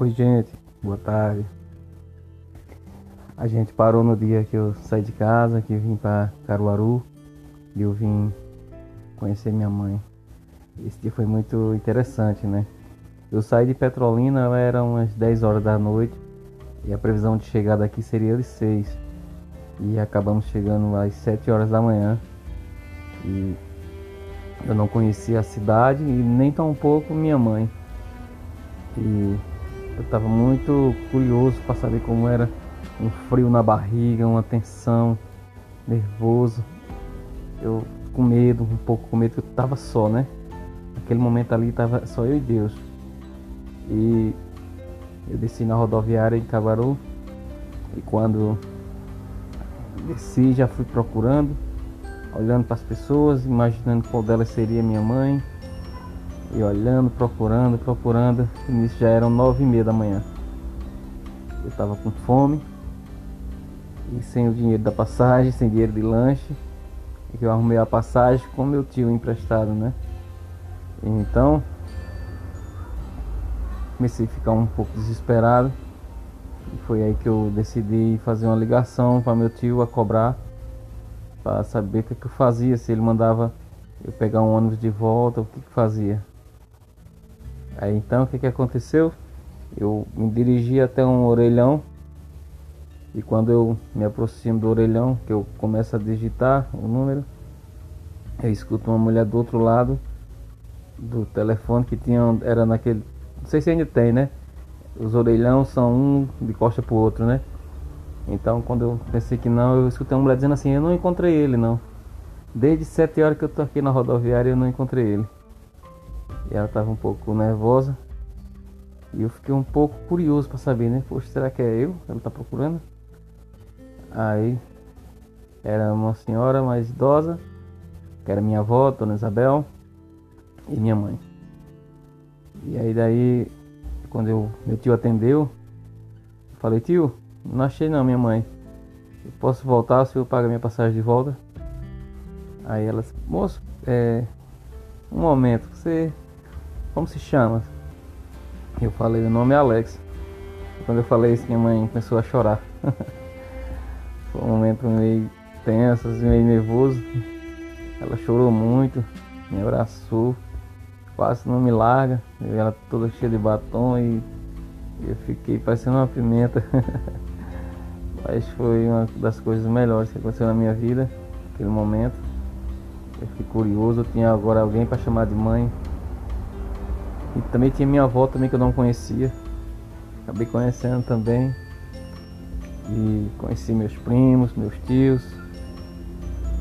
Oi, gente, boa tarde. A gente parou no dia que eu saí de casa, que eu vim para Caruaru e eu vim conhecer minha mãe. Esse dia foi muito interessante, né? Eu saí de Petrolina, era umas 10 horas da noite e a previsão de chegada aqui seria de 6. E acabamos chegando às 7 horas da manhã. E eu não conhecia a cidade e nem tão pouco minha mãe. E eu estava muito curioso para saber como era um frio na barriga, uma tensão, nervoso. Eu com medo, um pouco com medo, eu estava só, né? Naquele momento ali estava só eu e Deus. E eu desci na rodoviária em Cabaru e quando desci já fui procurando, olhando para as pessoas, imaginando qual delas seria minha mãe. E olhando, procurando, procurando. E nisso já eram nove e meia da manhã. Eu estava com fome. E sem o dinheiro da passagem, sem dinheiro de lanche. E eu arrumei a passagem com meu tio emprestado, né? Então comecei a ficar um pouco desesperado. E foi aí que eu decidi fazer uma ligação para meu tio a cobrar para saber o que, que, eu fazia, se ele mandava eu pegar um ônibus de volta, o que, que fazia. Aí então o que, que aconteceu? Eu me dirigi até um orelhão e quando eu me aproximo do orelhão, que eu começo a digitar o número, eu escuto uma mulher do outro lado do telefone que tinha era naquele não sei se ainda tem, né? Os orelhão são um de costa pro outro, né? Então quando eu pensei que não, eu escutei uma mulher dizendo assim, eu não encontrei ele não. Desde sete horas que eu tô aqui na rodoviária eu não encontrei ele. E ela tava um pouco nervosa. E eu fiquei um pouco curioso para saber, né? Poxa, será que é eu? Ela tá procurando? Aí era uma senhora mais idosa, que era minha avó, Dona Isabel, e minha mãe. E aí daí, quando eu, meu tio atendeu, eu falei, tio, não achei não minha mãe. Eu posso voltar, o senhor paga minha passagem de volta? Aí ela disse, moço, é. Um momento, você. Como se chama? Eu falei, o nome é Alex. Quando eu falei isso, minha mãe começou a chorar. Foi um momento meio tenso, assim, meio nervoso. Ela chorou muito, me abraçou quase não me larga. Ela toda cheia de batom e eu fiquei parecendo uma pimenta. Mas foi uma das coisas melhores que aconteceu na minha vida, naquele momento. Eu fiquei curioso, eu tinha agora alguém para chamar de mãe. E também tinha minha avó também que eu não conhecia. Acabei conhecendo também. E conheci meus primos, meus tios.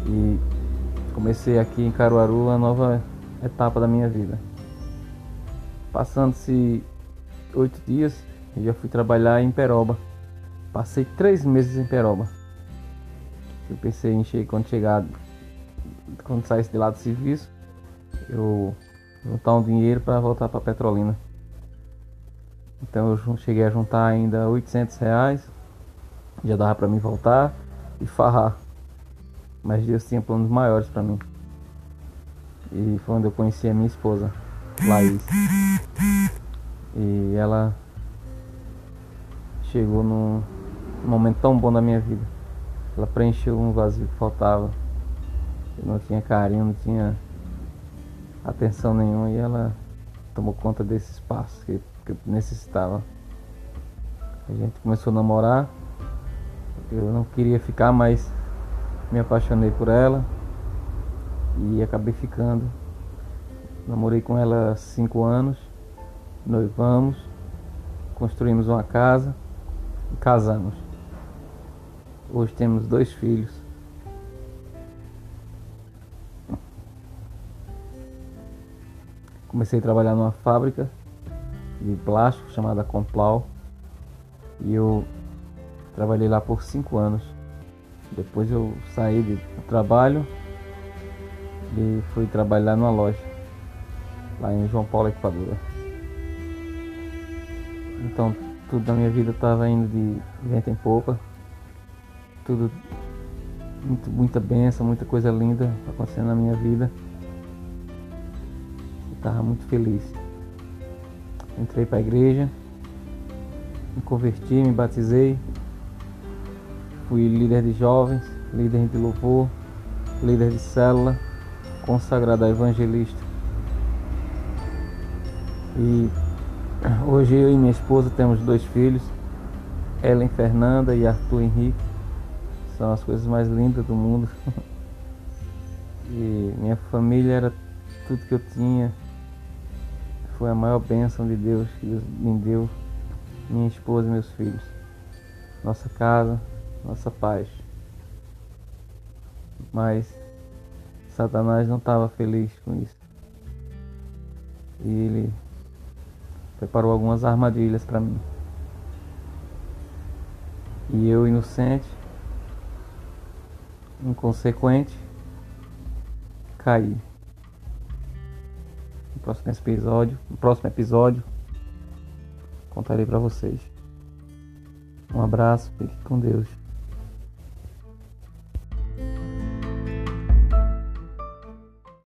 E comecei aqui em Caruaru uma nova etapa da minha vida. Passando-se oito dias, eu já fui trabalhar em Peroba. Passei três meses em Peroba. Eu pensei em chegar, quando chegar, quando saísse de lá do serviço, eu juntar um dinheiro para voltar para Petrolina. Então eu cheguei a juntar ainda 800 reais, já dava para mim voltar e farrar. Mas Deus tinha planos maiores para mim. E foi onde eu conheci a minha esposa. Laís. E ela chegou num momento tão bom da minha vida. Ela preencheu um vazio que faltava. Eu não tinha carinho, não tinha atenção nenhuma e ela tomou conta desse espaço que, que necessitava. A gente começou a namorar. Eu não queria ficar, mas me apaixonei por ela e acabei ficando. Namorei com ela cinco anos, noivamos, construímos uma casa e casamos. Hoje temos dois filhos. Comecei a trabalhar numa fábrica de plástico chamada Complau e eu trabalhei lá por cinco anos. Depois eu saí do trabalho e fui trabalhar numa loja lá em João Paulo Equadora. Então tudo na minha vida estava indo de vento em popa. Tudo muito, muita benção, muita coisa linda acontecendo na minha vida. Estava muito feliz. Entrei para a igreja me converti, me batizei, fui líder de jovens, líder de louvor, líder de célula, consagrado a evangelista. E hoje eu e minha esposa temos dois filhos, Ellen Fernanda e Arthur Henrique. São as coisas mais lindas do mundo. E minha família era tudo que eu tinha. Foi a maior bênção de Deus que Deus me deu, minha esposa e meus filhos. Nossa casa, nossa paz. Mas Satanás não estava feliz com isso. E ele preparou algumas armadilhas para mim. E eu, inocente, inconsequente, cair. Próximo episódio, no próximo episódio, contarei para vocês. Um abraço, fique com Deus.